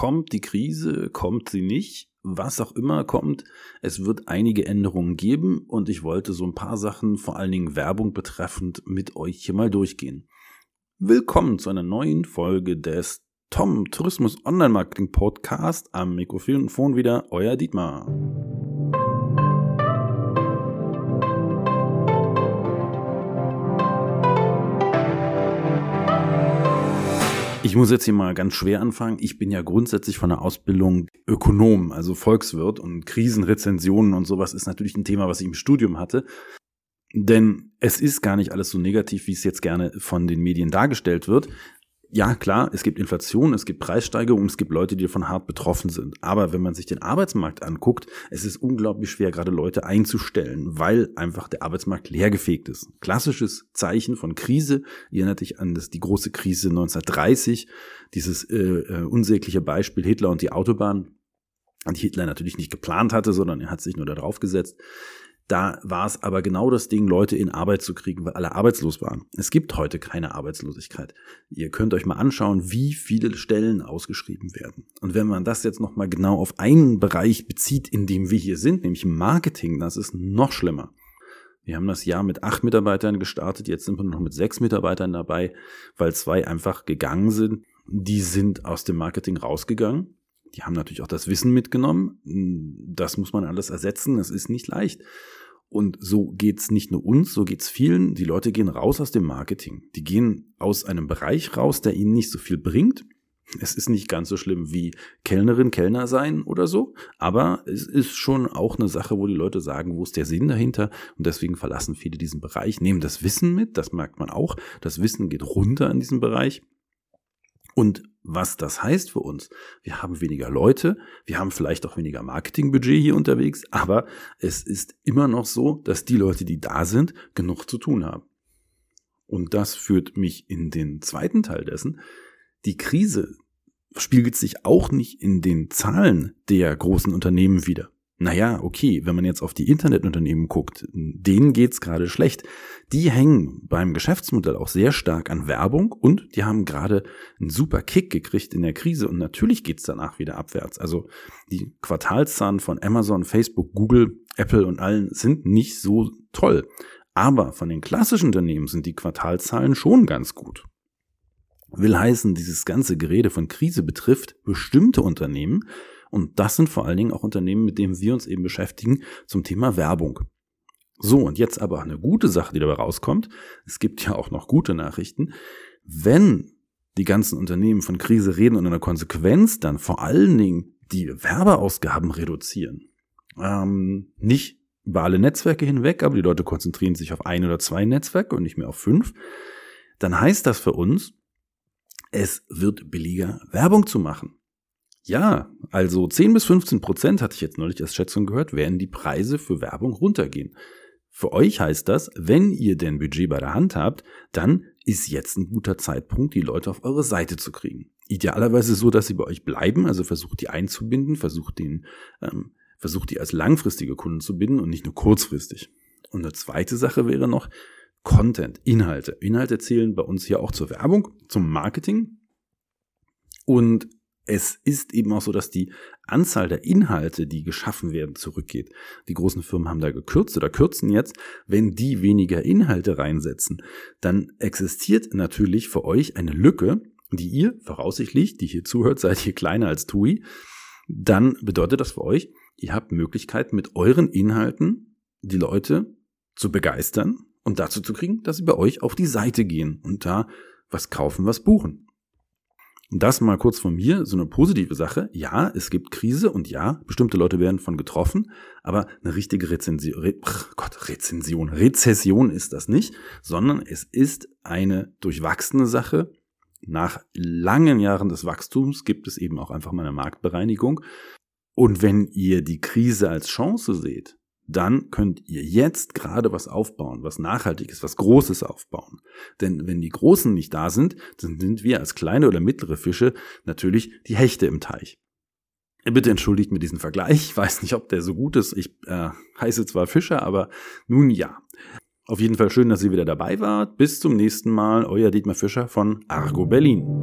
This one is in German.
kommt die Krise, kommt sie nicht, was auch immer kommt, es wird einige Änderungen geben und ich wollte so ein paar Sachen, vor allen Dingen Werbung betreffend, mit euch hier mal durchgehen. Willkommen zu einer neuen Folge des Tom Tourismus Online Marketing Podcast am Mikrofon wieder, euer Dietmar. Ich muss jetzt hier mal ganz schwer anfangen. Ich bin ja grundsätzlich von der Ausbildung Ökonom, also Volkswirt und Krisenrezensionen und sowas ist natürlich ein Thema, was ich im Studium hatte. Denn es ist gar nicht alles so negativ, wie es jetzt gerne von den Medien dargestellt wird ja, klar, es gibt Inflation, es gibt Preissteigerungen, es gibt Leute, die davon hart betroffen sind. Aber wenn man sich den Arbeitsmarkt anguckt, es ist unglaublich schwer, gerade Leute einzustellen, weil einfach der Arbeitsmarkt leergefegt ist. Klassisches Zeichen von Krise, ihr erinnert dich an das, die große Krise 1930, dieses äh, äh, unsägliche Beispiel Hitler und die Autobahn, die Hitler natürlich nicht geplant hatte, sondern er hat sich nur darauf gesetzt. Da war es aber genau das Ding, Leute in Arbeit zu kriegen, weil alle arbeitslos waren. Es gibt heute keine Arbeitslosigkeit. Ihr könnt euch mal anschauen, wie viele Stellen ausgeschrieben werden. Und wenn man das jetzt nochmal genau auf einen Bereich bezieht, in dem wir hier sind, nämlich Marketing, das ist noch schlimmer. Wir haben das Jahr mit acht Mitarbeitern gestartet, jetzt sind wir noch mit sechs Mitarbeitern dabei, weil zwei einfach gegangen sind. Die sind aus dem Marketing rausgegangen. Die haben natürlich auch das Wissen mitgenommen. Das muss man alles ersetzen. Das ist nicht leicht. Und so geht's nicht nur uns, so geht's vielen. Die Leute gehen raus aus dem Marketing. Die gehen aus einem Bereich raus, der ihnen nicht so viel bringt. Es ist nicht ganz so schlimm wie Kellnerin, Kellner sein oder so, aber es ist schon auch eine Sache, wo die Leute sagen, wo ist der Sinn dahinter? Und deswegen verlassen viele diesen Bereich, nehmen das Wissen mit, das merkt man auch. Das Wissen geht runter in diesem Bereich und was das heißt für uns. Wir haben weniger Leute, wir haben vielleicht auch weniger Marketingbudget hier unterwegs, aber es ist immer noch so, dass die Leute, die da sind, genug zu tun haben. Und das führt mich in den zweiten Teil dessen. Die Krise spiegelt sich auch nicht in den Zahlen der großen Unternehmen wieder naja, okay, wenn man jetzt auf die Internetunternehmen guckt, denen geht's gerade schlecht. Die hängen beim Geschäftsmodell auch sehr stark an Werbung und die haben gerade einen super Kick gekriegt in der Krise und natürlich geht's danach wieder abwärts. Also die Quartalszahlen von Amazon, Facebook, Google, Apple und allen sind nicht so toll. Aber von den klassischen Unternehmen sind die Quartalzahlen schon ganz gut. Will heißen, dieses ganze Gerede von Krise betrifft bestimmte Unternehmen, und das sind vor allen Dingen auch Unternehmen, mit denen wir uns eben beschäftigen zum Thema Werbung. So, und jetzt aber eine gute Sache, die dabei rauskommt. Es gibt ja auch noch gute Nachrichten. Wenn die ganzen Unternehmen von Krise reden und in der Konsequenz dann vor allen Dingen die Werbeausgaben reduzieren, ähm, nicht über alle Netzwerke hinweg, aber die Leute konzentrieren sich auf ein oder zwei Netzwerke und nicht mehr auf fünf, dann heißt das für uns, es wird billiger, Werbung zu machen. Ja, also 10 bis 15 Prozent, hatte ich jetzt neulich als Schätzung gehört, werden die Preise für Werbung runtergehen. Für euch heißt das, wenn ihr denn Budget bei der Hand habt, dann ist jetzt ein guter Zeitpunkt, die Leute auf eure Seite zu kriegen. Idealerweise so, dass sie bei euch bleiben, also versucht die einzubinden, versucht den, ähm, versucht die als langfristige Kunden zu binden und nicht nur kurzfristig. Und eine zweite Sache wäre noch Content, Inhalte. Inhalte zählen bei uns hier auch zur Werbung, zum Marketing. Und es ist eben auch so, dass die Anzahl der Inhalte, die geschaffen werden, zurückgeht. Die großen Firmen haben da gekürzt oder kürzen jetzt. Wenn die weniger Inhalte reinsetzen, dann existiert natürlich für euch eine Lücke, die ihr voraussichtlich, die hier zuhört, seid ihr kleiner als TUI, dann bedeutet das für euch, ihr habt Möglichkeit mit euren Inhalten die Leute zu begeistern und dazu zu kriegen, dass sie bei euch auf die Seite gehen und da was kaufen, was buchen. Und das mal kurz von mir, so eine positive Sache. Ja, es gibt Krise und ja, bestimmte Leute werden von getroffen, aber eine richtige Rezension, Re, Gott, Rezension, Rezession ist das nicht, sondern es ist eine durchwachsene Sache. Nach langen Jahren des Wachstums gibt es eben auch einfach mal eine Marktbereinigung. Und wenn ihr die Krise als Chance seht, dann könnt ihr jetzt gerade was aufbauen, was nachhaltig ist, was Großes aufbauen. Denn wenn die Großen nicht da sind, dann sind wir als kleine oder mittlere Fische natürlich die Hechte im Teich. Bitte entschuldigt mir diesen Vergleich. Ich weiß nicht, ob der so gut ist. Ich äh, heiße zwar Fischer, aber nun ja. Auf jeden Fall schön, dass ihr wieder dabei wart. Bis zum nächsten Mal. Euer Dietmar Fischer von Argo Berlin.